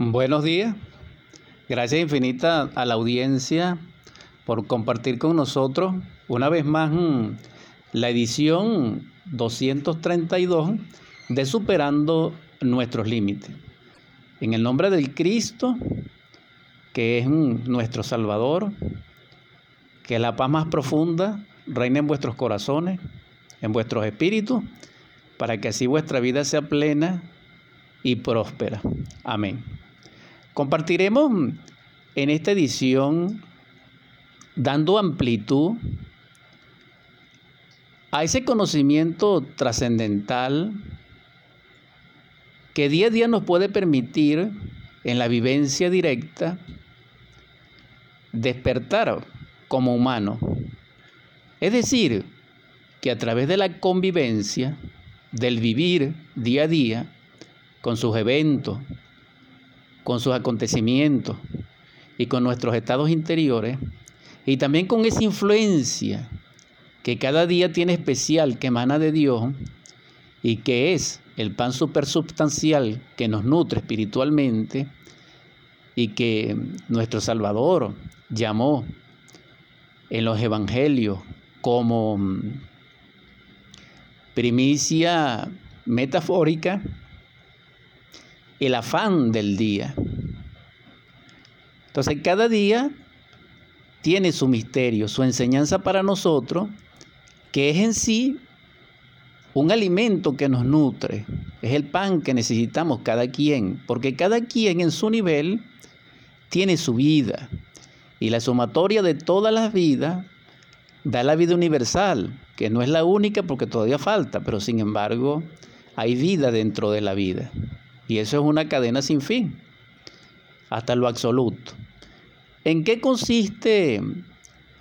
Buenos días. Gracias infinita a la audiencia por compartir con nosotros una vez más mm, la edición 232 de Superando nuestros límites. En el nombre del Cristo, que es mm, nuestro Salvador, que la paz más profunda reine en vuestros corazones, en vuestros espíritus, para que así vuestra vida sea plena y próspera. Amén. Compartiremos en esta edición dando amplitud a ese conocimiento trascendental que día a día nos puede permitir en la vivencia directa despertar como humano. Es decir, que a través de la convivencia, del vivir día a día, con sus eventos, con sus acontecimientos y con nuestros estados interiores, y también con esa influencia que cada día tiene especial, que emana de Dios, y que es el pan supersubstancial que nos nutre espiritualmente, y que nuestro Salvador llamó en los evangelios como mm, primicia metafórica el afán del día. Entonces cada día tiene su misterio, su enseñanza para nosotros, que es en sí un alimento que nos nutre, es el pan que necesitamos cada quien, porque cada quien en su nivel tiene su vida, y la sumatoria de todas las vidas da la vida universal, que no es la única porque todavía falta, pero sin embargo hay vida dentro de la vida. Y eso es una cadena sin fin, hasta lo absoluto. ¿En qué consiste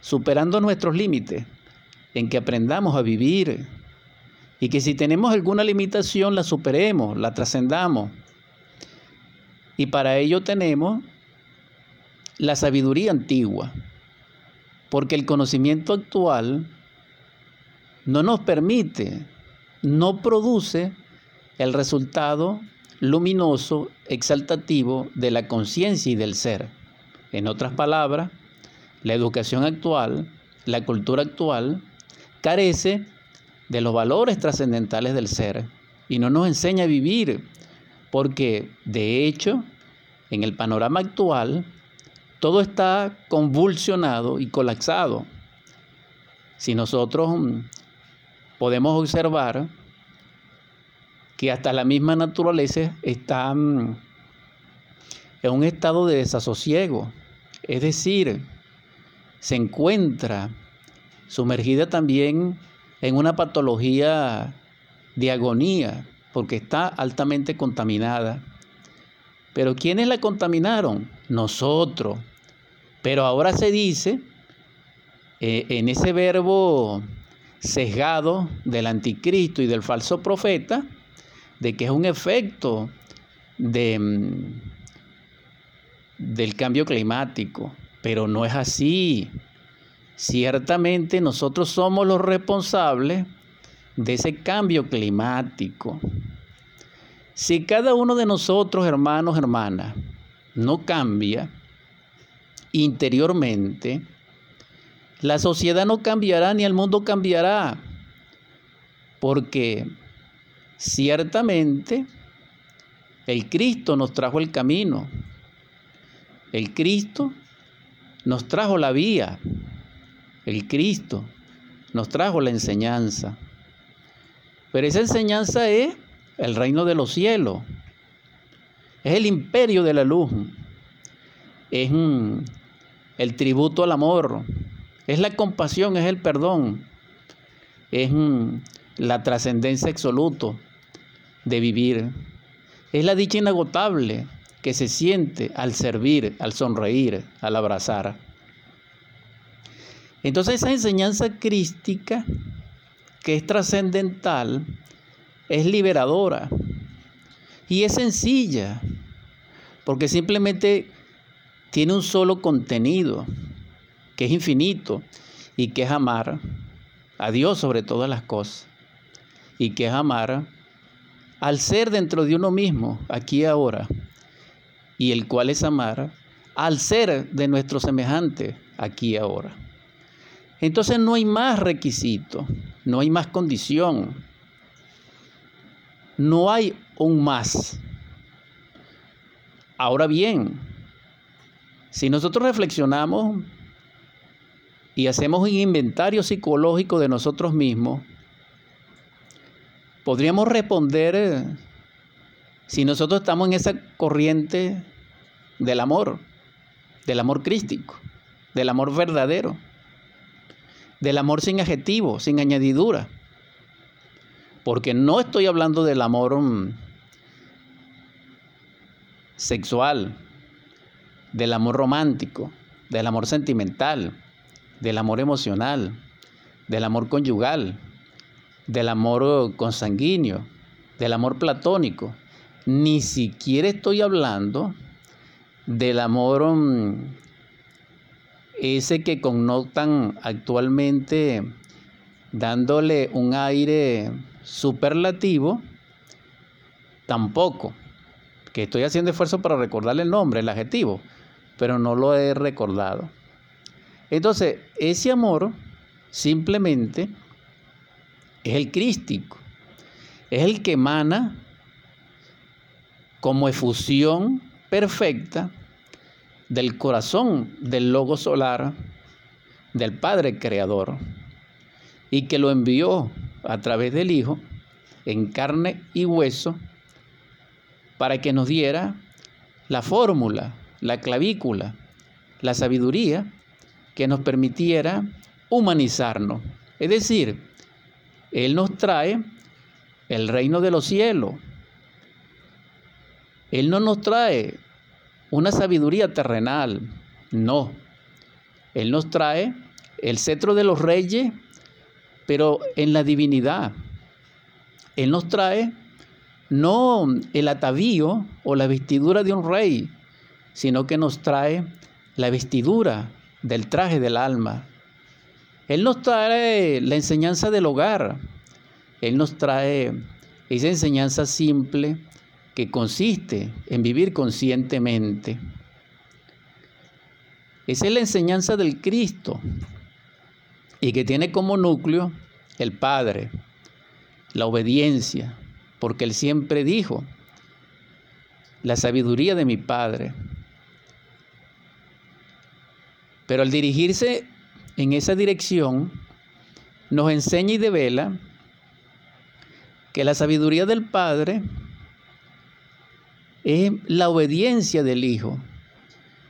superando nuestros límites? En que aprendamos a vivir y que si tenemos alguna limitación la superemos, la trascendamos. Y para ello tenemos la sabiduría antigua, porque el conocimiento actual no nos permite, no produce el resultado luminoso, exaltativo de la conciencia y del ser. En otras palabras, la educación actual, la cultura actual, carece de los valores trascendentales del ser y no nos enseña a vivir, porque de hecho, en el panorama actual, todo está convulsionado y colapsado. Si nosotros mm, podemos observar que hasta la misma naturaleza está mm, en un estado de desasosiego, es decir, se encuentra sumergida también en una patología de agonía, porque está altamente contaminada. Pero ¿quiénes la contaminaron? Nosotros. Pero ahora se dice, eh, en ese verbo sesgado del anticristo y del falso profeta, de que es un efecto de, mm, del cambio climático, pero no es así. Ciertamente nosotros somos los responsables de ese cambio climático. Si cada uno de nosotros, hermanos, hermanas, no cambia interiormente, la sociedad no cambiará ni el mundo cambiará, porque Ciertamente, el Cristo nos trajo el camino. El Cristo nos trajo la vía. El Cristo nos trajo la enseñanza. Pero esa enseñanza es el reino de los cielos. Es el imperio de la luz. Es el tributo al amor. Es la compasión, es el perdón. Es la trascendencia absoluta de vivir. Es la dicha inagotable que se siente al servir, al sonreír, al abrazar. Entonces esa enseñanza crística, que es trascendental, es liberadora y es sencilla, porque simplemente tiene un solo contenido, que es infinito y que es amar a Dios sobre todas las cosas y que es amar al ser dentro de uno mismo, aquí y ahora. Y el cual es amar al ser de nuestro semejante aquí y ahora. Entonces no hay más requisito, no hay más condición, no hay un más. Ahora bien, si nosotros reflexionamos y hacemos un inventario psicológico de nosotros mismos, podríamos responder si nosotros estamos en esa corriente del amor, del amor crístico, del amor verdadero, del amor sin adjetivo, sin añadidura. Porque no estoy hablando del amor mm, sexual, del amor romántico, del amor sentimental, del amor emocional, del amor conyugal, del amor consanguíneo, del amor platónico. Ni siquiera estoy hablando del amor mm, ese que connotan actualmente dándole un aire superlativo, tampoco, que estoy haciendo esfuerzo para recordarle el nombre, el adjetivo, pero no lo he recordado. Entonces, ese amor simplemente es el crístico, es el que emana como efusión perfecta del corazón del Logo Solar, del Padre Creador, y que lo envió a través del Hijo en carne y hueso para que nos diera la fórmula, la clavícula, la sabiduría que nos permitiera humanizarnos. Es decir, Él nos trae el reino de los cielos. Él no nos trae una sabiduría terrenal, no. Él nos trae el cetro de los reyes, pero en la divinidad. Él nos trae no el atavío o la vestidura de un rey, sino que nos trae la vestidura del traje del alma. Él nos trae la enseñanza del hogar. Él nos trae esa enseñanza simple que consiste en vivir conscientemente. Esa es la enseñanza del Cristo y que tiene como núcleo el Padre, la obediencia, porque Él siempre dijo, la sabiduría de mi Padre, pero al dirigirse en esa dirección, nos enseña y devela que la sabiduría del Padre es la obediencia del Hijo.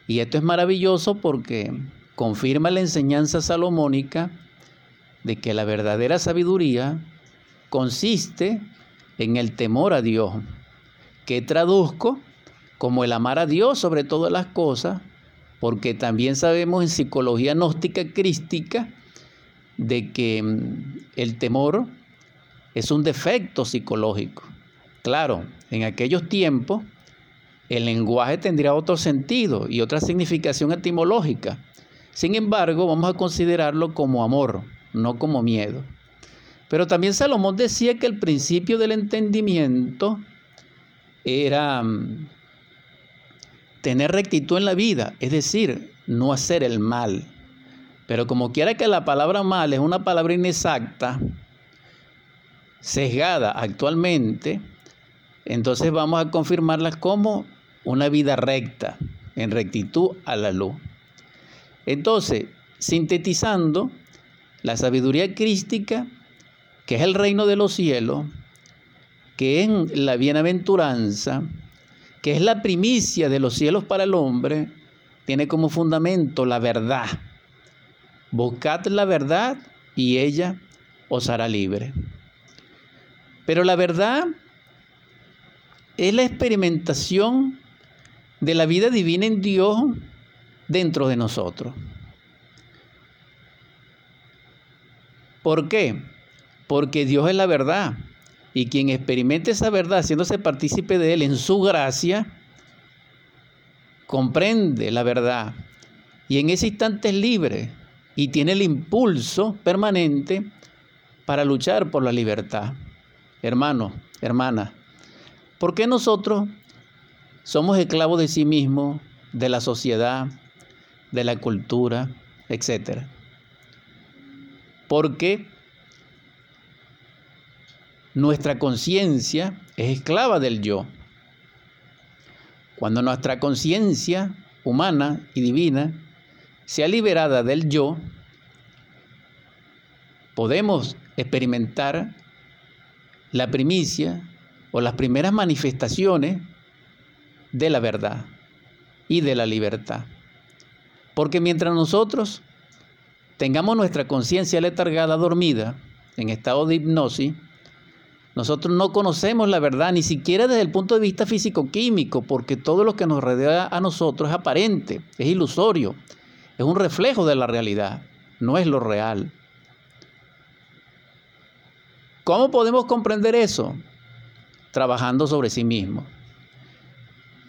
Y esto es maravilloso porque confirma la enseñanza salomónica de que la verdadera sabiduría consiste en el temor a Dios, que traduzco como el amar a Dios sobre todas las cosas porque también sabemos en psicología gnóstica crística de que mm, el temor es un defecto psicológico. Claro, en aquellos tiempos el lenguaje tendría otro sentido y otra significación etimológica. Sin embargo, vamos a considerarlo como amor, no como miedo. Pero también Salomón decía que el principio del entendimiento era mm, tener rectitud en la vida, es decir, no hacer el mal. Pero como quiera que la palabra mal es una palabra inexacta, sesgada actualmente, entonces vamos a confirmarla como una vida recta, en rectitud a la luz. Entonces, sintetizando, la sabiduría crística, que es el reino de los cielos, que es la bienaventuranza, que es la primicia de los cielos para el hombre, tiene como fundamento la verdad. Buscad la verdad y ella os hará libre. Pero la verdad es la experimentación de la vida divina en Dios dentro de nosotros. ¿Por qué? Porque Dios es la verdad. Y quien experimente esa verdad, haciéndose partícipe de Él en su gracia, comprende la verdad. Y en ese instante es libre y tiene el impulso permanente para luchar por la libertad. Hermano, hermana, ¿por qué nosotros somos esclavos de sí mismos, de la sociedad, de la cultura, etc. Porque nuestra conciencia es esclava del yo. Cuando nuestra conciencia humana y divina sea liberada del yo, podemos experimentar la primicia o las primeras manifestaciones de la verdad y de la libertad. Porque mientras nosotros tengamos nuestra conciencia letargada, dormida, en estado de hipnosis, nosotros no conocemos la verdad, ni siquiera desde el punto de vista físico-químico, porque todo lo que nos rodea a nosotros es aparente, es ilusorio, es un reflejo de la realidad, no es lo real. ¿Cómo podemos comprender eso? Trabajando sobre sí mismo.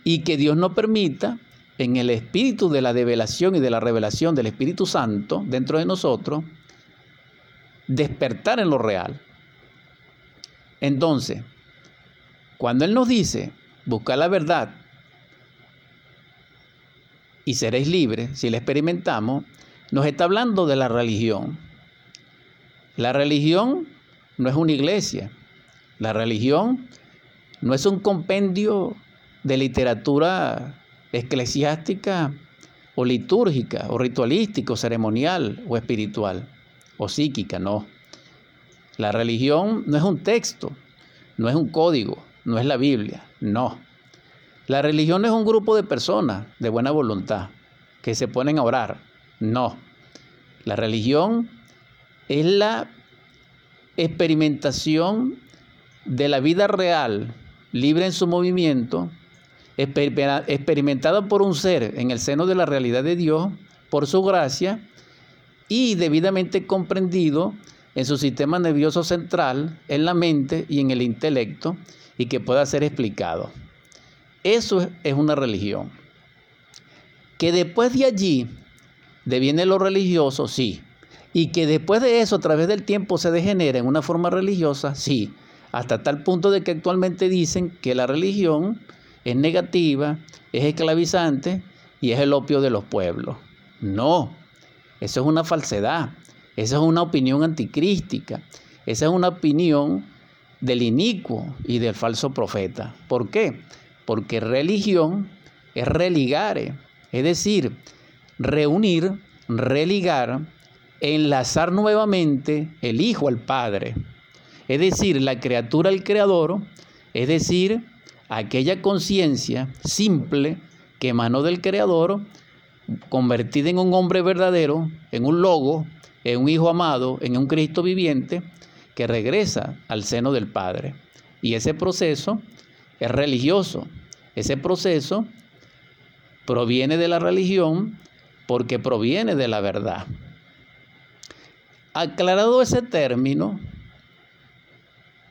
Y que Dios nos permita, en el espíritu de la develación y de la revelación del Espíritu Santo dentro de nosotros, despertar en lo real. Entonces, cuando Él nos dice, busca la verdad y seréis libres, si la experimentamos, nos está hablando de la religión. La religión no es una iglesia. La religión no es un compendio de literatura eclesiástica o litúrgica o ritualística o ceremonial o espiritual o psíquica, no. La religión no es un texto, no es un código, no es la Biblia, no. La religión es un grupo de personas de buena voluntad que se ponen a orar, no. La religión es la experimentación de la vida real, libre en su movimiento, experimentada por un ser en el seno de la realidad de Dios, por su gracia, y debidamente comprendido en su sistema nervioso central, en la mente y en el intelecto, y que pueda ser explicado. Eso es una religión. Que después de allí deviene lo religioso, sí, y que después de eso, a través del tiempo, se degenera en una forma religiosa, sí, hasta tal punto de que actualmente dicen que la religión es negativa, es esclavizante y es el opio de los pueblos. No, eso es una falsedad, esa es una opinión anticrística, esa es una opinión del inicuo y del falso profeta. ¿Por qué? Porque religión es religare, es decir, reunir, religar enlazar nuevamente el Hijo al Padre, es decir, la criatura al Creador, es decir, aquella conciencia simple que emanó del Creador, convertida en un hombre verdadero, en un logo, en un Hijo amado, en un Cristo viviente, que regresa al seno del Padre. Y ese proceso es religioso. Ese proceso proviene de la religión porque proviene de la verdad. Aclarado ese término,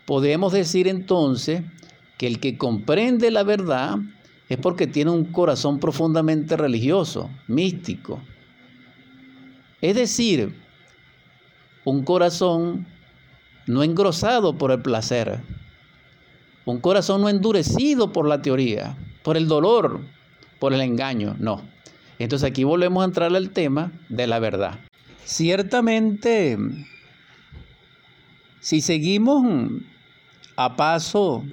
podemos decir entonces que el que comprende la verdad es porque tiene un corazón profundamente religioso, místico. Es decir, un corazón no engrosado por el placer, un corazón no endurecido por la teoría, por el dolor, por el engaño, no. Entonces aquí volvemos a entrar al tema de la verdad. Ciertamente, si seguimos a paso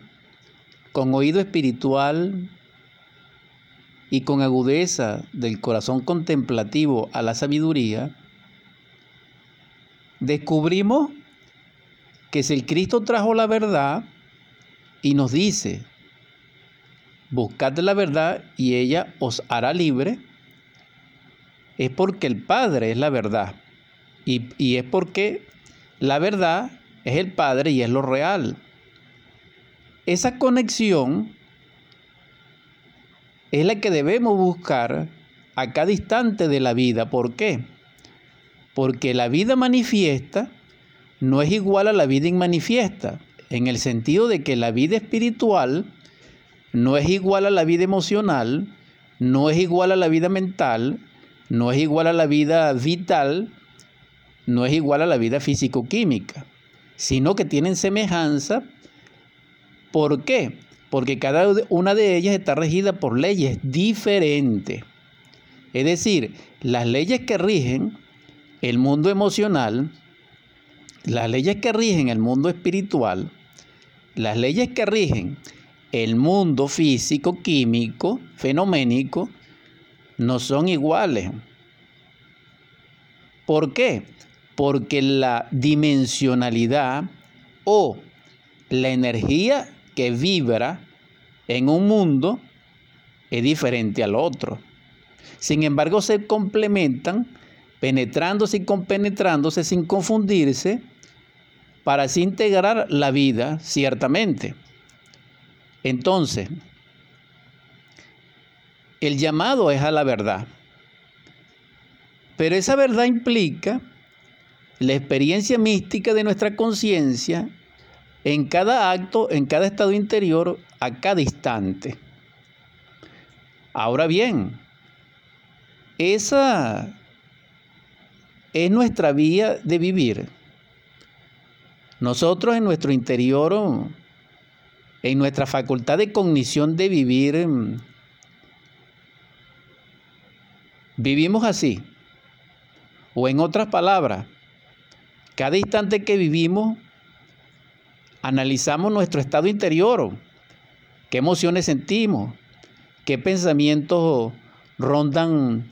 con oído espiritual y con agudeza del corazón contemplativo a la sabiduría, descubrimos que si el Cristo trajo la verdad y nos dice, buscad la verdad y ella os hará libre, es porque el Padre es la verdad. Y, es porque la verdad es el Padre y es lo real. Esa conexión es la que debemos buscar a cada de la vida. ¿Por qué? Porque la vida manifiesta no es igual a la vida inmanifiesta, en el sentido de que la vida espiritual no es igual a la vida emocional, no es igual a la vida mental, no es igual a la vida vital, no es igual a la vida físico-química, sino que tienen semejanza. ¿Por qué? porque cada una de ellas está regida por leyes diferentes. Es decir, las leyes que rigen el mundo emocional, las leyes que rigen el mundo espiritual, las leyes que rigen el mundo físico, químico, fenoménico, no son iguales. ¿Por qué? Porque la dimensionalidad o la energía que vibra en un mundo es diferente al otro. Sin embargo, se complementan, penetrándose y compenetrándose sin confundirse, para así integrar la vida, ciertamente. Entonces, el llamado es a la verdad. Pero esa verdad implica la experiencia mística de nuestra conciencia en cada acto, en cada estado interior, a cada instante. Ahora bien, esa es nuestra vía de vivir. Nosotros en nuestro interior, en nuestra facultad de cognición de vivir, vivimos así. O en otras palabras, cada instante que vivimos, analizamos nuestro estado interior, qué emociones sentimos, qué pensamientos rondan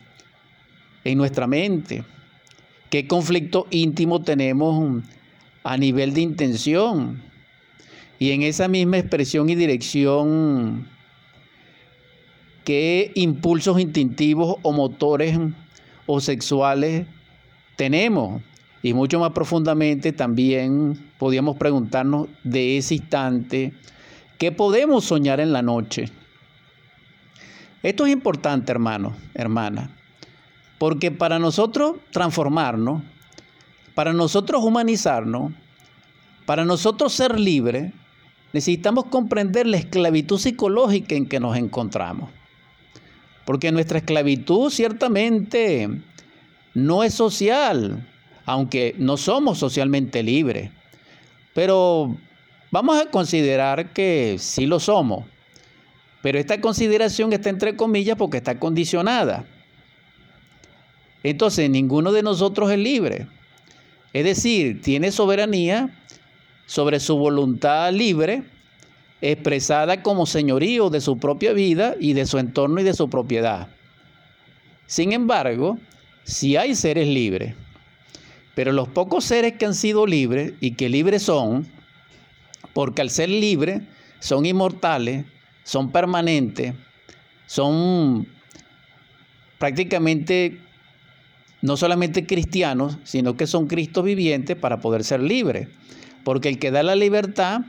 en nuestra mente, qué conflicto íntimo tenemos a nivel de intención. Y en esa misma expresión y dirección, qué impulsos instintivos o motores o sexuales tenemos. Y mucho más profundamente también podíamos preguntarnos de ese instante, ¿qué podemos soñar en la noche? Esto es importante, hermano, hermana, porque para nosotros transformarnos, para nosotros humanizarnos, para nosotros ser libres, necesitamos comprender la esclavitud psicológica en que nos encontramos. Porque nuestra esclavitud ciertamente no es social, aunque no somos socialmente libres. Pero vamos a considerar que sí lo somos. Pero esta consideración está entre comillas porque está condicionada. Entonces, ninguno de nosotros es libre. Es decir, tiene soberanía sobre su voluntad libre, expresada como señorío de su propia vida y de su entorno y de su propiedad. Sin embargo, si hay seres libres, pero los pocos seres que han sido libres y que libres son, porque al ser libres son inmortales, son permanentes, son prácticamente no solamente cristianos, sino que son Cristo vivientes para poder ser libres. Porque el que da la libertad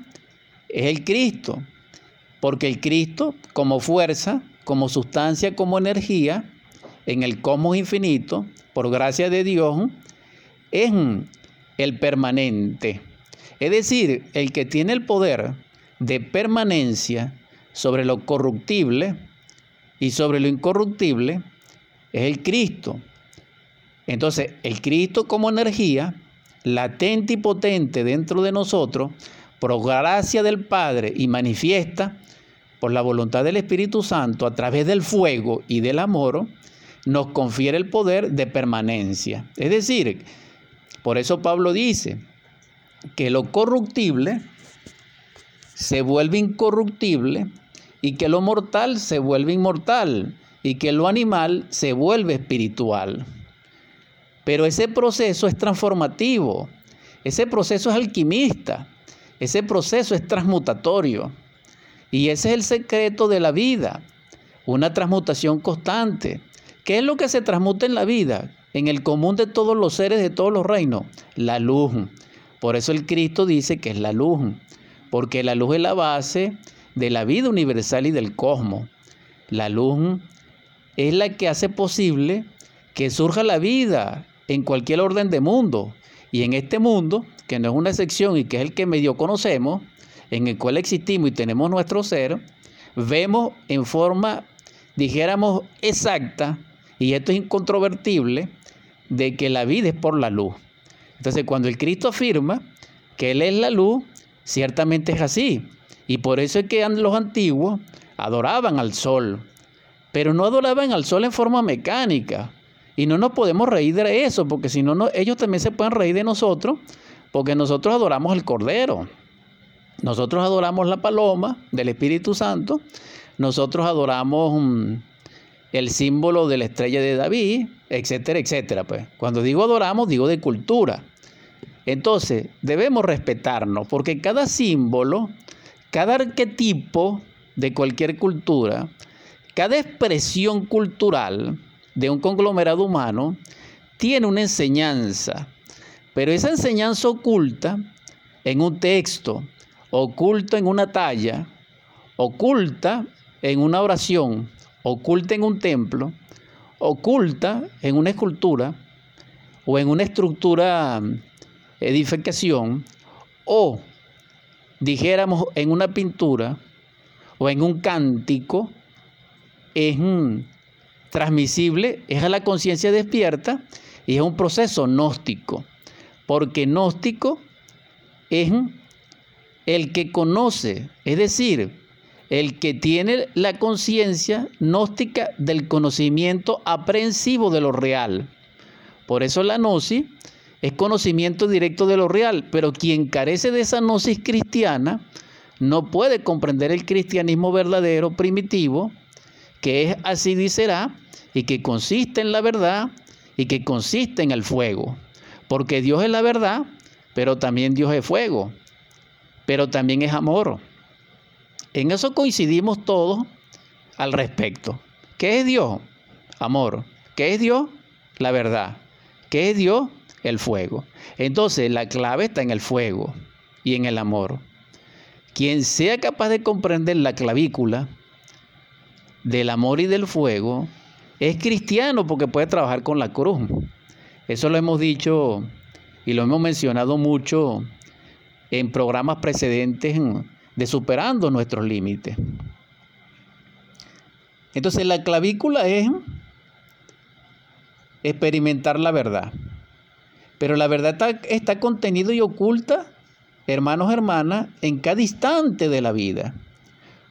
es el Cristo. Porque el Cristo, como fuerza, como sustancia, como energía, en el cosmos infinito, por gracia de Dios, es el permanente. Es decir, el que tiene el poder de permanencia sobre lo corruptible y sobre lo incorruptible es el Cristo. Entonces, el Cristo como energía, latente y potente dentro de nosotros, por gracia del Padre y manifiesta por la voluntad del Espíritu Santo a través del fuego y del amor, nos confiere el poder de permanencia. Es decir, por eso Pablo dice que lo corruptible se vuelve incorruptible y que lo mortal se vuelve inmortal y que lo animal se vuelve espiritual. Pero ese proceso es transformativo, ese proceso es alquimista, ese proceso es transmutatorio. Y ese es el secreto de la vida, una transmutación constante. ¿Qué es lo que se transmuta en la vida? En el común de todos los seres de todos los reinos, la luz. Por eso el Cristo dice que es la luz, porque la luz es la base de la vida universal y del cosmos. La luz es la que hace posible que surja la vida en cualquier orden de mundo. Y en este mundo, que no es una excepción y que es el que medio conocemos, en el cual existimos y tenemos nuestro ser, vemos en forma, dijéramos, exacta, y esto es incontrovertible, de que la vida es por la luz. Entonces, cuando el Cristo afirma que Él es la luz, ciertamente es así. Y por eso es que los antiguos adoraban al sol, pero no adoraban al sol en forma mecánica. Y no nos podemos reír de eso, porque si no, ellos también se pueden reír de nosotros, porque nosotros adoramos el Cordero. Nosotros adoramos la paloma del Espíritu Santo. Nosotros adoramos mm, el símbolo de la estrella de David, etcétera, etcétera. Pues. Cuando digo adoramos, digo de cultura. Entonces, debemos respetarnos, porque cada símbolo, cada arquetipo de cualquier cultura, cada expresión cultural de un conglomerado humano, tiene una enseñanza, pero esa enseñanza oculta en un texto, oculta en una talla, oculta en una oración, oculta en un templo, oculta en una escultura o en una estructura edificación o dijéramos en una pintura o en un cántico es transmisible, es a la conciencia despierta y es un proceso gnóstico, porque gnóstico es el que conoce, es decir, el que tiene la conciencia gnóstica del conocimiento aprehensivo de lo real. Por eso la gnosis es conocimiento directo de lo real, pero quien carece de esa gnosis cristiana no puede comprender el cristianismo verdadero, primitivo, que es así dicerá, y que consiste en la verdad y que consiste en el fuego. Porque Dios es la verdad, pero también Dios es fuego, pero también es amor. En eso coincidimos todos al respecto. ¿Qué es Dios? Amor. ¿Qué es Dios? La verdad. ¿Qué es Dios? el fuego. Entonces la clave está en el fuego y en el amor. Quien sea capaz de comprender la clavícula del amor y del fuego es cristiano porque puede trabajar con la cruz. Eso lo hemos dicho y lo hemos mencionado mucho en programas precedentes de superando nuestros límites. Entonces la clavícula es experimentar la verdad. Pero la verdad está, está contenida y oculta, hermanos, hermanas, en cada instante de la vida.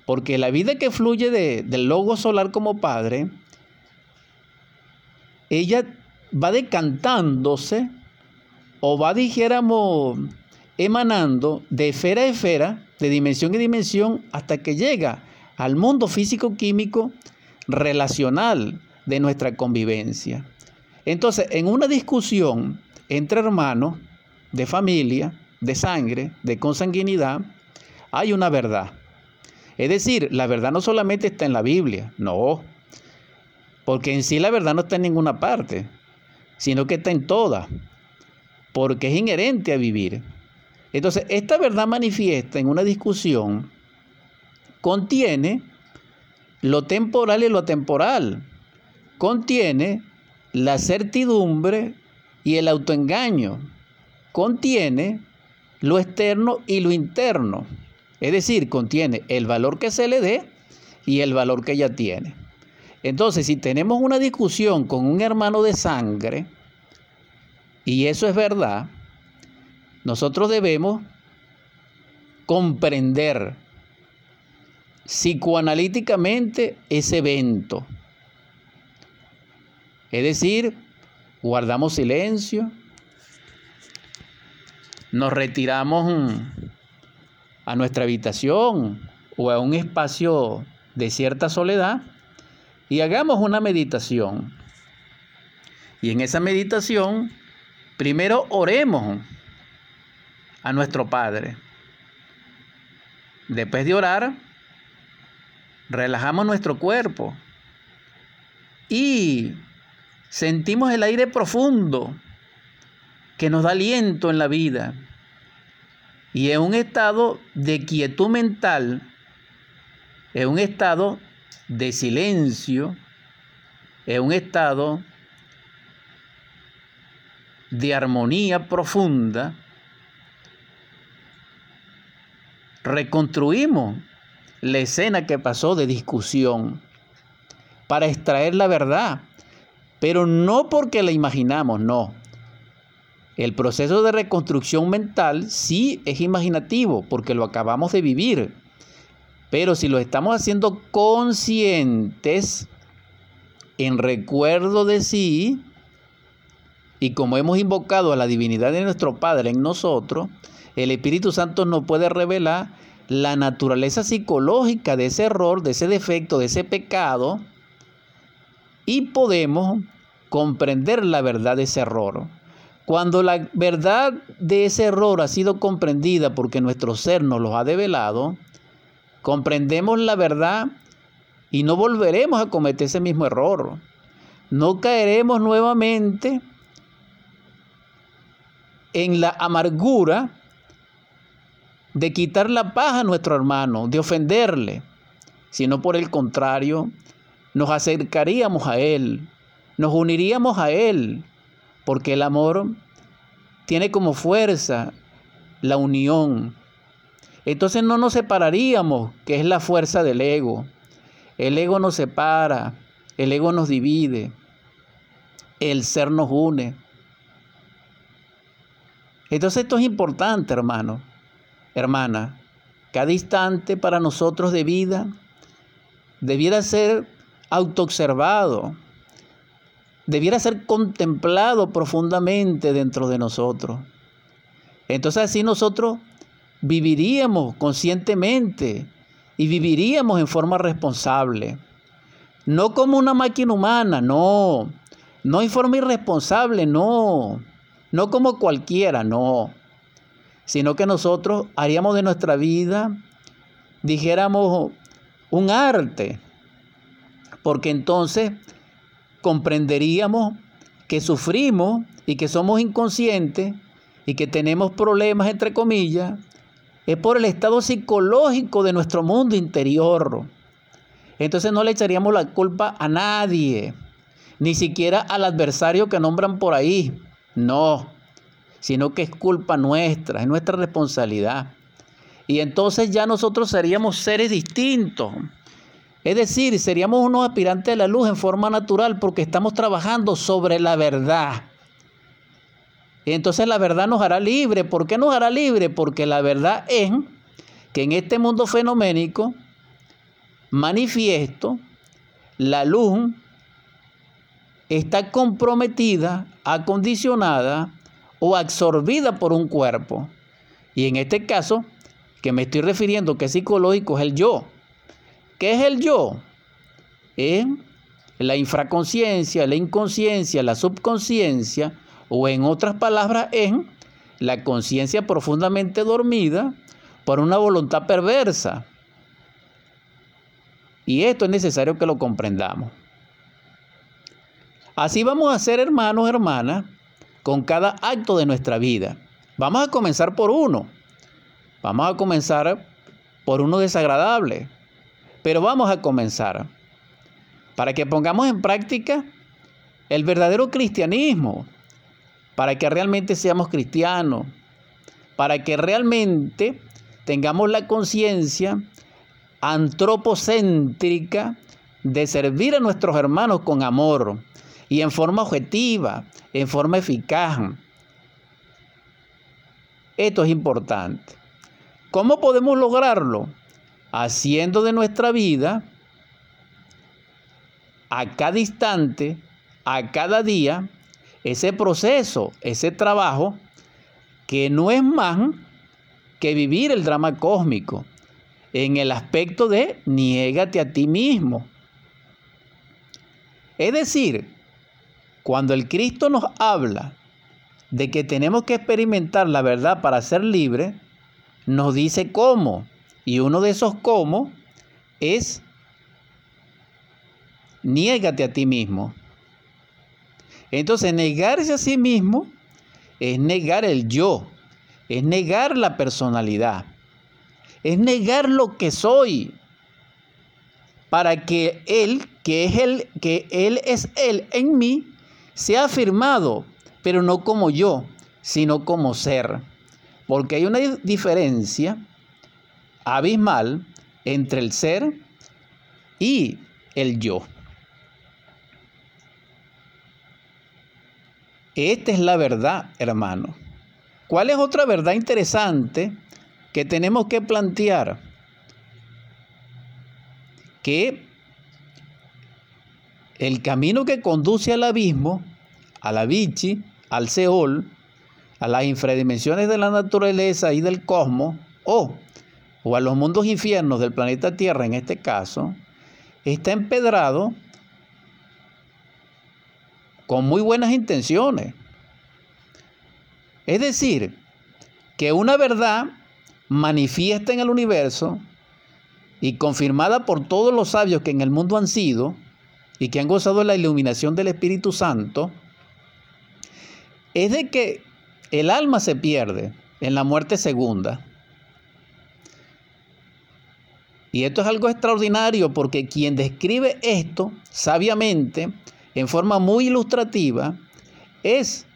Porque la vida que fluye del logo solar como padre, ella va decantándose o va, dijéramos, emanando de esfera a esfera, de dimensión en dimensión, hasta que llega al mundo físico-químico relacional de nuestra convivencia. Entonces, en una discusión entre hermanos, de familia, de sangre, de consanguinidad, hay una verdad. Es decir, la verdad no solamente está en la Biblia, no, porque en sí la verdad no está en ninguna parte, sino que está en todas, porque es inherente a vivir. Entonces, esta verdad manifiesta en una discusión contiene lo temporal y lo temporal, contiene la certidumbre y el autoengaño contiene lo externo y lo interno. Es decir, contiene el valor que se le dé y el valor que ella tiene. Entonces, si tenemos una discusión con un hermano de sangre, y eso es verdad, nosotros debemos comprender psicoanalíticamente ese evento. Es decir, guardamos silencio, nos retiramos a nuestra habitación o a un espacio de cierta soledad y hagamos una meditación. Y en esa meditación, primero oremos a nuestro Padre. Después de orar, relajamos nuestro cuerpo y Sentimos el aire profundo que nos da aliento en la vida. Y es un estado de quietud mental, es un estado de silencio, es un estado de armonía profunda. Reconstruimos la escena que pasó de discusión para extraer la verdad pero no porque la imaginamos, no. El proceso de reconstrucción mental sí es imaginativo porque lo acabamos de vivir. Pero si lo estamos haciendo conscientes, en recuerdo de sí, y como hemos invocado a la divinidad de nuestro Padre en nosotros, el Espíritu Santo nos puede revelar la naturaleza psicológica de ese error, de ese defecto, de ese pecado, y podemos comprender la verdad de ese error. Cuando la verdad de ese error ha sido comprendida porque nuestro ser nos lo ha develado, comprendemos la verdad y no volveremos a cometer ese mismo error. No caeremos nuevamente en la amargura de quitar la paz a nuestro hermano, de ofenderle, sino por el contrario, nos acercaríamos a Él, nos uniríamos a Él, porque el amor tiene como fuerza la unión. Entonces no nos separaríamos, que es la fuerza del ego. El ego nos separa, el ego nos divide, el ser nos une. Entonces esto es importante, hermano, hermana. Cada instante para nosotros de vida debiera ser autoobservado, debiera ser contemplado profundamente dentro de nosotros. Entonces así nosotros viviríamos conscientemente y viviríamos en forma responsable. No como una máquina humana, no. No en forma irresponsable, no. No como cualquiera, no. Sino que nosotros haríamos de nuestra vida, dijéramos, un arte. Porque entonces comprenderíamos que sufrimos y que somos inconscientes y que tenemos problemas, entre comillas, es por el estado psicológico de nuestro mundo interior. Entonces no le echaríamos la culpa a nadie, ni siquiera al adversario que nombran por ahí. No, sino que es culpa nuestra, es nuestra responsabilidad. Y entonces ya nosotros seríamos seres distintos. Es decir, seríamos unos aspirantes a la luz en forma natural porque estamos trabajando sobre la verdad. Y entonces la verdad nos hará libre. ¿Por qué nos hará libre? Porque la verdad es que en este mundo fenoménico manifiesto, la luz está comprometida, acondicionada o absorbida por un cuerpo. Y en este caso, que me estoy refiriendo que es psicológico, es el yo. ¿Qué es el yo? Es la infraconciencia, la inconsciencia, la subconsciencia, o en otras palabras, es la conciencia profundamente dormida por una voluntad perversa. Y esto es necesario que lo comprendamos. Así vamos a ser hermanos, hermanas, con cada acto de nuestra vida. Vamos a comenzar por uno. Vamos a comenzar por uno desagradable. Pero vamos a comenzar para que pongamos en práctica el verdadero cristianismo, para que realmente seamos cristianos, para que realmente tengamos la conciencia antropocéntrica de servir a nuestros hermanos con amor y en forma objetiva, en forma eficaz. Esto es importante. ¿Cómo podemos lograrlo? haciendo de nuestra vida a cada instante, a cada día, ese proceso, ese trabajo, que no es más que vivir el drama cósmico en el aspecto de niégate a ti mismo. Es decir, cuando el Cristo nos habla de que tenemos que experimentar la verdad para ser libres, nos dice cómo. Y uno de esos cómo es niégate a ti mismo. Entonces, negarse a sí mismo es negar el yo, es negar la personalidad, es negar lo que soy para que él, que es él, que él es él en mí, sea afirmado, pero no como yo, sino como ser. Porque hay una diferencia abismal entre el ser y el yo. Esta es la verdad, hermano. ¿Cuál es otra verdad interesante que tenemos que plantear? que el camino que conduce al abismo, a la bichi, al Seol, a las infradimensiones de la naturaleza y del cosmos, o, o a los mundos infiernos del planeta Tierra en este caso, está empedrado con muy buenas intenciones. Es decir, que una verdad manifiesta en el universo y confirmada por todos los sabios que en el mundo han sido y que han gozado de la iluminación del Espíritu Santo, es de que el alma se pierde en la muerte segunda. Y esto es algo extraordinario porque quien describe esto sabiamente, en forma muy ilustrativa, es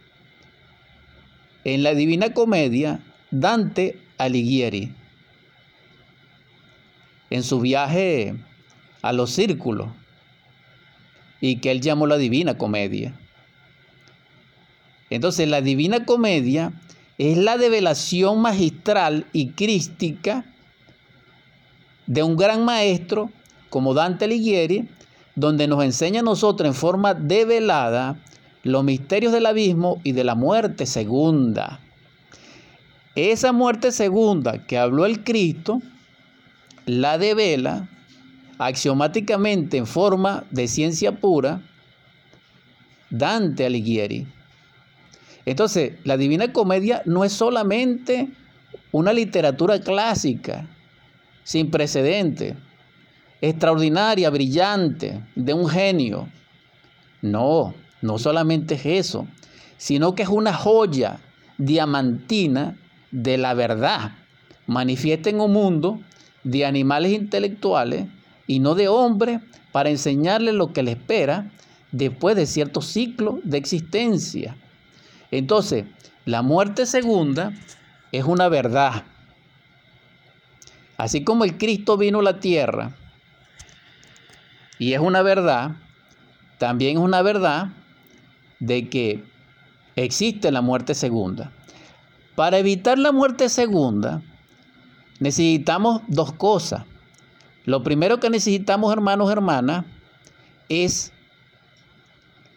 en la Divina Comedia Dante Alighieri. En su viaje a los círculos y que él llamó la Divina Comedia. Entonces la Divina Comedia es la develación magistral y crística de un gran maestro como Dante Alighieri, donde nos enseña a nosotros en forma develada los misterios del abismo y de la muerte segunda. Esa muerte segunda que habló el Cristo, la devela axiomáticamente en forma de ciencia pura Dante Alighieri. Entonces, la Divina Comedia no es solamente una literatura clásica, sin precedente, extraordinaria, brillante, de un genio. No, no solamente es eso, sino que es una joya diamantina de la verdad, manifiesta en un mundo de animales intelectuales y no de hombres para enseñarles lo que le espera después de cierto ciclo de existencia. Entonces, la muerte segunda es una verdad Así como el Cristo vino a la tierra y es una verdad, también es una verdad de que existe la muerte segunda. Para evitar la muerte segunda, necesitamos dos cosas. Lo primero que necesitamos, hermanos, hermanas, es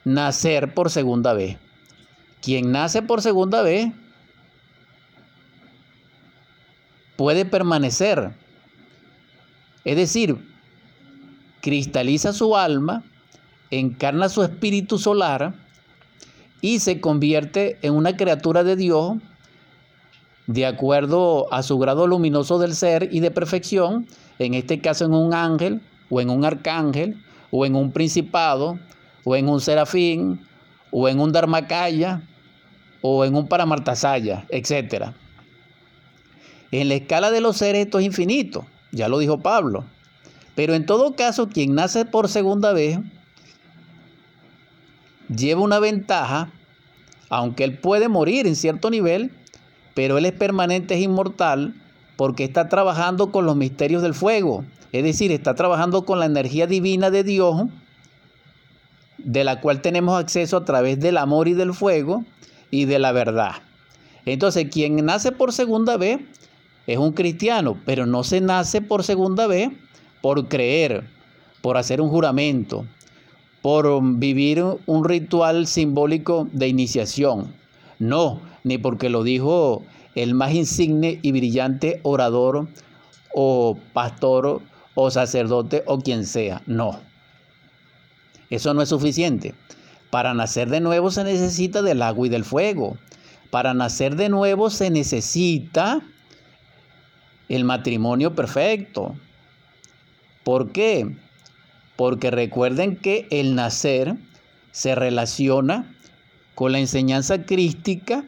nacer por segunda vez. Quien nace por segunda vez puede permanecer. Es decir, cristaliza su alma, encarna su espíritu solar y se convierte en una criatura de Dios de acuerdo a su grado luminoso del ser y de perfección, en este caso en un ángel o en un arcángel o en un principado o en un serafín o en un dharmakaya o en un paramartasaya, etcétera. En la escala de los seres esto es infinito, ya lo dijo Pablo. Pero en todo caso, quien nace por segunda vez lleva una ventaja, aunque él puede morir en cierto nivel, pero él es permanente, es inmortal, porque está trabajando con los misterios del fuego. Es decir, está trabajando con la energía divina de Dios, de la cual tenemos acceso a través del amor y del fuego y de la verdad. Entonces, quien nace por segunda vez es un cristiano, pero no se nace por segunda vez por creer, por hacer un juramento, por vivir un ritual simbólico de iniciación. No, ni porque lo dijo el más insigne y brillante orador o pastor o sacerdote o quien sea. No. Eso no es suficiente. Para nacer de nuevo se necesita del agua y del fuego. Para nacer de nuevo se necesita el matrimonio perfecto. ¿Por qué? Porque recuerden que el nacer se relaciona con la enseñanza crística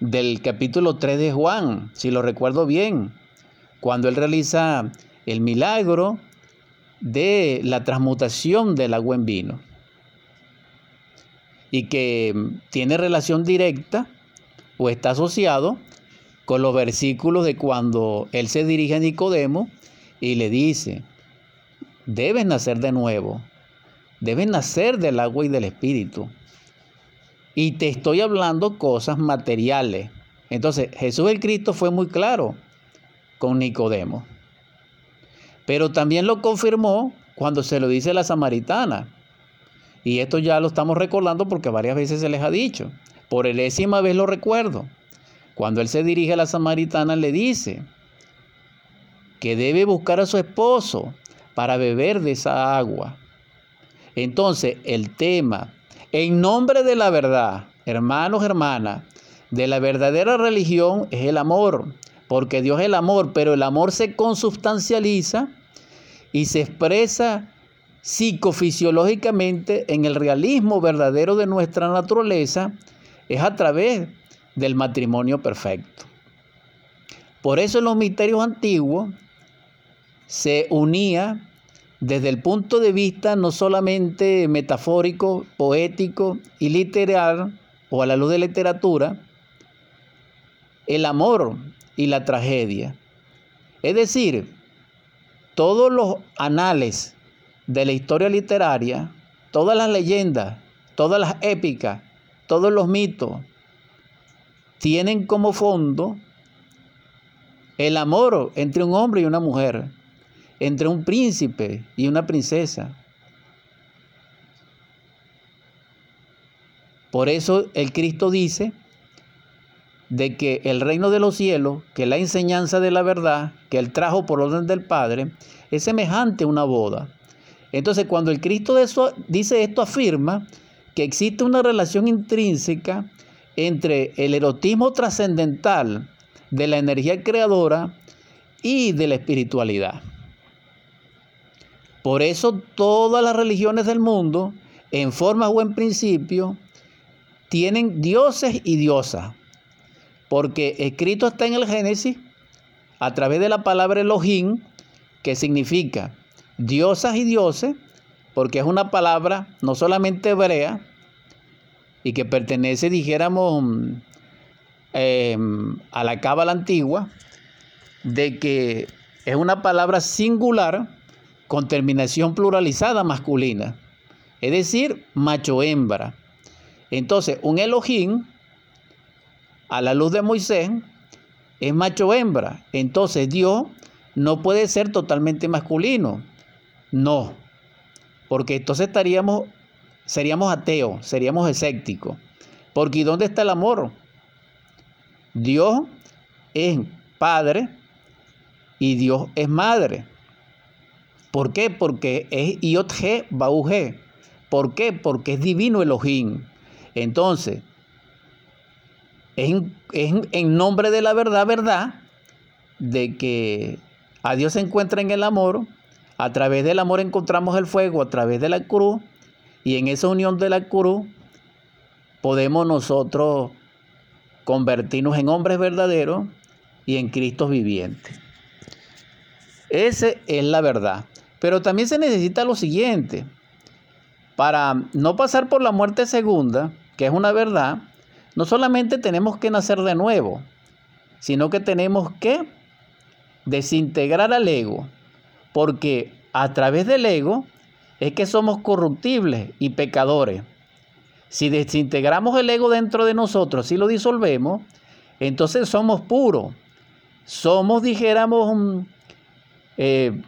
del capítulo 3 de Juan, si lo recuerdo bien, cuando él realiza el milagro de la transmutación del agua en vino y que tiene relación directa o está asociado con los versículos de cuando él se dirige a Nicodemo y le dice, debes nacer de nuevo, debes nacer del agua y del espíritu. Y te estoy hablando cosas materiales. Entonces Jesús el Cristo fue muy claro con Nicodemo. Pero también lo confirmó cuando se lo dice la samaritana. Y esto ya lo estamos recordando porque varias veces se les ha dicho. Por enésima vez lo recuerdo. Cuando él se dirige a la samaritana le dice que debe buscar a su esposo para beber de esa agua. Entonces, el tema, en nombre de la verdad, hermanos, hermanas, de la verdadera religión es el amor, porque Dios es el amor, pero el amor se consubstancializa y se expresa psicofisiológicamente en el realismo verdadero de nuestra naturaleza, es a través del matrimonio perfecto. Por eso en los misterios antiguos se unía desde el punto de vista no solamente metafórico, poético y literal, o a la luz de literatura, el amor y la tragedia. Es decir, todos los anales de la historia literaria, todas las leyendas, todas las épicas, todos los mitos, tienen como fondo el amor entre un hombre y una mujer entre un príncipe y una princesa. Por eso el Cristo dice de que el reino de los cielos, que la enseñanza de la verdad que él trajo por orden del Padre, es semejante a una boda. Entonces, cuando el Cristo dice esto, afirma que existe una relación intrínseca entre el erotismo trascendental de la energía creadora y de la espiritualidad. Por eso todas las religiones del mundo, en forma o en principio, tienen dioses y diosas. Porque escrito está en el Génesis, a través de la palabra Elohim, que significa diosas y dioses, porque es una palabra no solamente hebrea, y que pertenece, dijéramos, em, a la cábala antigua, de que es una palabra singular con terminación pluralizada masculina, es decir, macho-hembra. Entonces, un Elohim, a la luz de Moisés, es macho-hembra. Entonces, Dios no puede ser totalmente masculino. No, porque entonces estaríamos, seríamos ateos, seríamos escépticos. Porque ¿dónde está el amor? Dios es padre y Dios es madre. ¿Por qué? Porque es Iot-G, Bau-G. ¿Por qué? Porque es divino Elohim. Entonces, es, en nombre de la verdad, verdad, de que a Dios se encuentra en el amor, a través del amor encontramos el fuego, a través de la cruz, y en esa unión de la cruz podemos nosotros convertirnos en hombres verdaderos y en Cristo vivientes. Esa es la verdad. Pero también se necesita lo siguiente. Para no pasar por la muerte segunda, que es una verdad, no solamente tenemos que nacer de nuevo, sino que tenemos que desintegrar al ego, porque a través del ego es que somos corruptibles y pecadores. Si desintegramos el ego dentro de nosotros, si lo disolvemos, entonces somos puros. Somos, dijéramos, eh,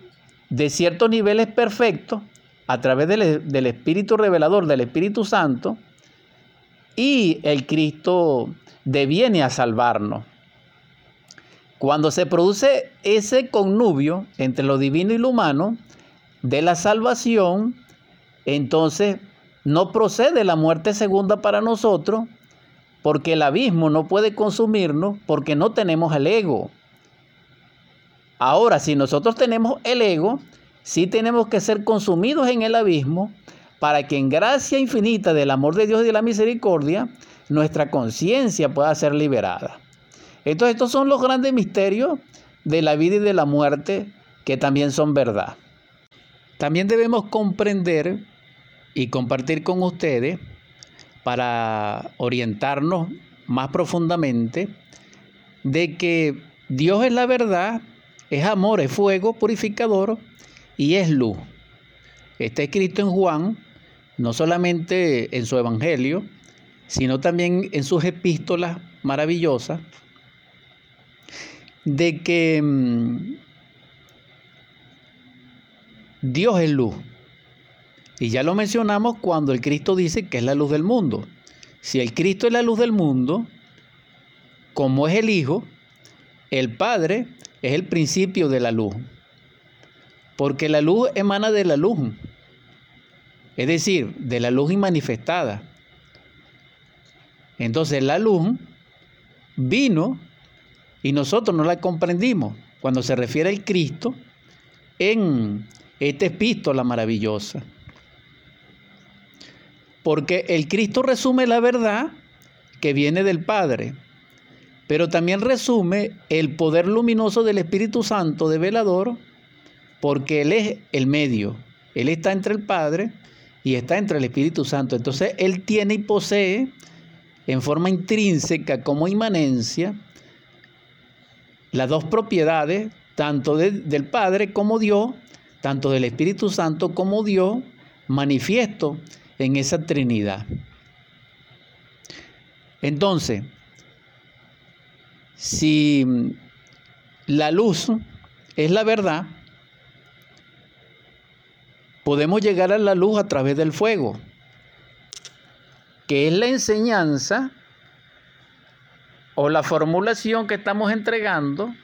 de ciertos niveles perfectos a través del, Espíritu revelador, del Espíritu Santo, y el Cristo deviene a salvarnos. Cuando se produce ese connubio entre lo divino y lo humano de la salvación, entonces no procede la muerte segunda para nosotros, porque el abismo no puede consumirnos, porque no tenemos el ego. Ahora, si nosotros tenemos el ego, sí tenemos que ser consumidos en el abismo para que en gracia infinita del amor de Dios y de la misericordia, nuestra conciencia pueda ser liberada. Entonces, estos son los grandes misterios de la vida y de la muerte que también son verdad. También debemos comprender y compartir con ustedes para orientarnos más profundamente de que Dios es la verdad es amor, es fuego purificador y es luz. Está escrito en Juan, no solamente en su evangelio, sino también en sus epístolas maravillosas, de que mm, Dios es luz. Y ya lo mencionamos cuando el Cristo dice que es la luz del mundo. Si el Cristo es la luz del mundo, como es el Hijo, el Padre es el principio de la luz. Porque la luz emana de la luz. Es decir, de la luz inmanifestada. Entonces la luz vino y nosotros no la comprendimos cuando se refiere al Cristo en esta epístola maravillosa. Porque el Cristo resume la verdad que viene del Padre, pero también resume el poder luminoso del Espíritu Santo de velador, porque Él es el medio, Él está entre el Padre y está entre el Espíritu Santo. Entonces Él tiene y posee en forma intrínseca como inmanencia las dos propiedades, tanto del Padre como Dios, tanto del Espíritu Santo como Dios, manifiesto en esa Trinidad. Entonces, si la luz es la verdad, podemos llegar a la luz a través del fuego, que es la enseñanza o la formulación que estamos entregando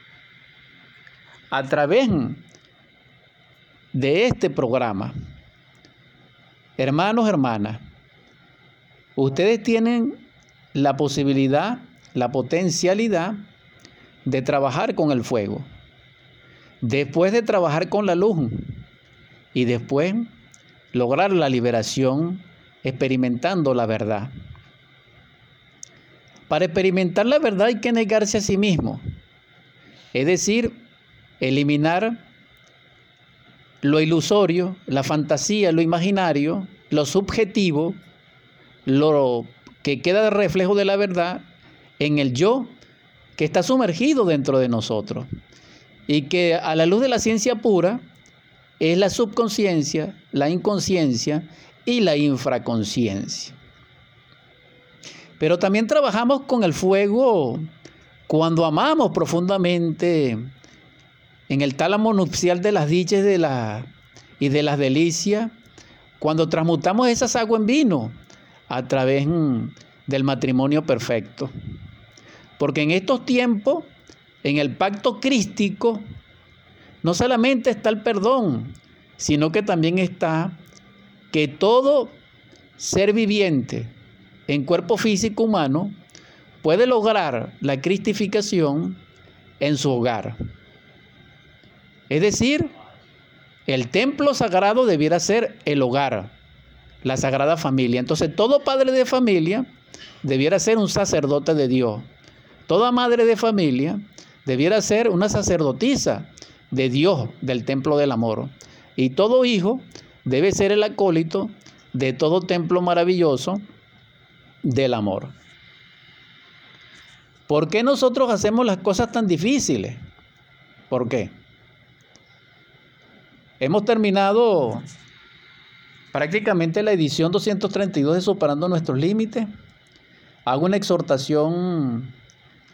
a través de este programa. Hermanos, hermanas, ustedes tienen la posibilidad, la potencialidad de trabajar con el fuego, después de trabajar con la luz y después lograr la liberación experimentando la verdad. Para experimentar la verdad hay que negarse a sí mismo, es decir, eliminar lo ilusorio, la fantasía, lo imaginario, lo subjetivo, lo que queda de reflejo de la verdad en el yo que está sumergido dentro de nosotros y que a la luz de la ciencia pura es la subconsciencia, la inconsciencia y la infraconsciencia. Pero también trabajamos con el fuego cuando amamos profundamente en el tálamo nupcial de las dichas de la, y de las delicias, cuando transmutamos esas aguas en vino a través mm, del matrimonio perfecto. Porque en estos tiempos, en el pacto crístico, no solamente está el perdón, sino que también está que todo ser viviente, en cuerpo físico humano puede lograr la cristificación en su hogar. Es decir, el templo sagrado debiera ser el hogar, la sagrada familia. Entonces todo padre de familia debiera ser un sacerdote de Dios. Toda madre de familia debiera ser una sacerdotisa de Dios, del templo del amor. Y todo hijo debe ser el acólito de todo templo maravilloso del amor. ¿Por qué nosotros hacemos las cosas tan difíciles? ¿Por qué? Hemos terminado prácticamente la edición 232 de Superando nuestros límites. Hago una exhortación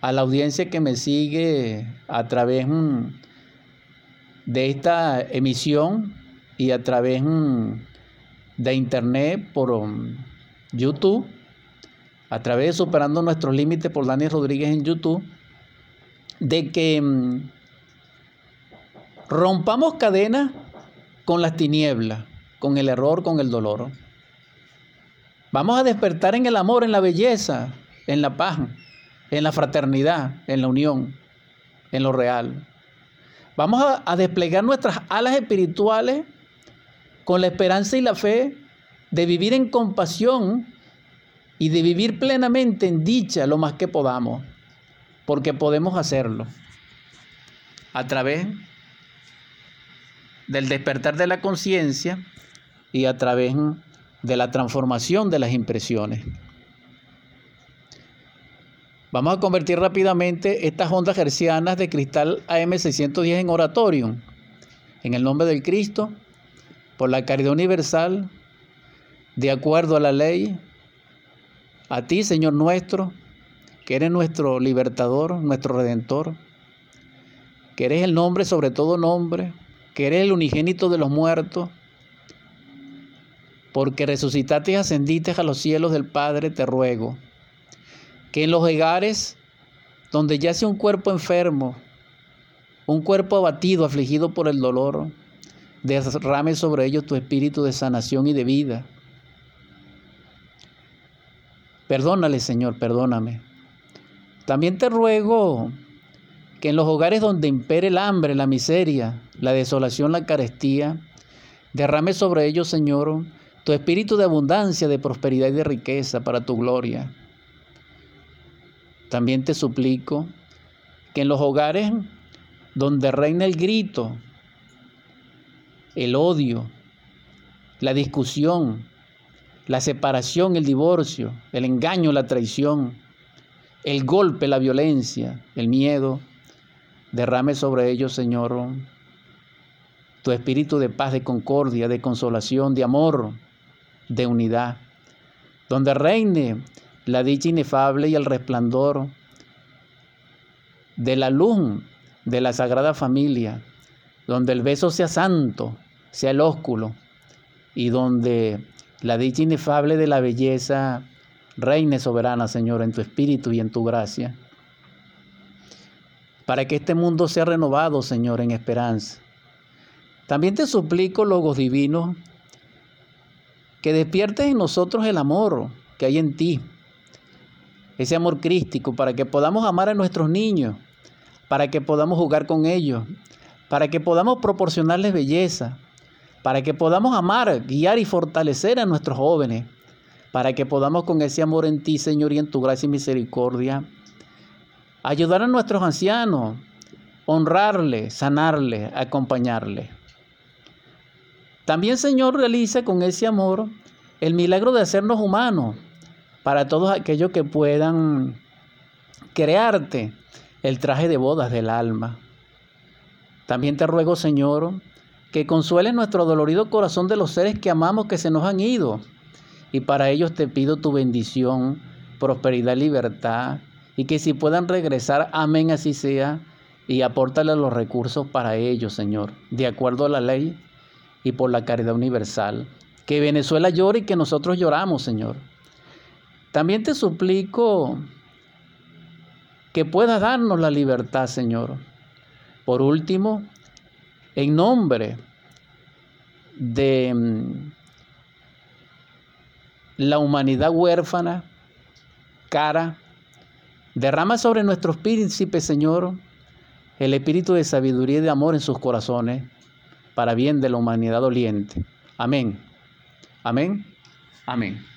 a la audiencia que me sigue a través mm, de esta emisión y a través mm, de internet por mm, YouTube. A través de Superando Nuestros Límites por Daniel Rodríguez en YouTube, de que rompamos cadenas con las tinieblas, con el error, con el dolor. Vamos a despertar en el amor, en la belleza, en la paz, en la fraternidad, en la unión, en lo real. Vamos a, desplegar nuestras alas espirituales con la esperanza y la fe de vivir en compasión y de vivir plenamente en dicha lo más que podamos, porque podemos hacerlo a través del despertar de la conciencia y a través de la transformación de las impresiones. Vamos a convertir rápidamente estas ondas hercianas de cristal AM610 en oratorio, en el nombre del Cristo, por la caridad universal, de acuerdo a la ley, a ti, Señor nuestro, que eres nuestro libertador, nuestro redentor, que eres el nombre sobre todo nombre, que eres el unigénito de los muertos, porque resucitaste y ascendiste a los cielos del Padre, te ruego que en los hogares donde yace un cuerpo enfermo, un cuerpo abatido, afligido por el dolor, derrame sobre ellos tu espíritu de sanación y de vida. Perdónale, Señor, perdóname. También te ruego que en los hogares donde impere el hambre, la miseria, la desolación, la carestía, derrame sobre ellos, Señor, tu espíritu de abundancia, de prosperidad y de riqueza para tu gloria. También te suplico que en los hogares donde reina el grito, el odio, la discusión, la separación, el divorcio, el engaño, la traición, el golpe, la violencia, el miedo, Derrame sobre ellos, Señor, tu espíritu de paz, de concordia, de consolación, de amor, de unidad, donde reine la dicha inefable y el resplandor de la luz de la Sagrada Familia, donde el beso sea santo, sea el ósculo, y donde la dicha inefable de la belleza reine soberana, Señor, en tu espíritu y en tu gracia para que este mundo sea renovado, Señor, en esperanza. También te suplico, Logos Divinos, que despiertes en nosotros el amor que hay en ti, ese amor crístico, para que podamos amar a nuestros niños, para que podamos jugar con ellos, para que podamos proporcionarles belleza, para que podamos amar, guiar y fortalecer a nuestros jóvenes, para que podamos con ese amor en ti, Señor, y en tu gracia y misericordia, ayudar a nuestros ancianos, honrarle, sanarle, acompañarle. También, Señor, realiza con ese amor el milagro de hacernos humanos para todos aquellos que puedan crearte el traje de bodas del alma. También te ruego, Señor, que consueles nuestro dolorido corazón de los seres que amamos que se nos han ido. Y para ellos te pido tu bendición, prosperidad libertad y que si puedan regresar, amén, así sea, y apórtale los recursos para ellos, Señor, de acuerdo a la ley y por la caridad universal. Que Venezuela llore y que nosotros lloramos, Señor. También te suplico que puedas darnos la libertad, Señor. Por último, en nombre de mm, la humanidad huérfana, cara, Derrama sobre nuestros príncipes, Señor, el espíritu de sabiduría y de amor en sus corazones, para bien de la humanidad doliente. Amén. Amén. Amén.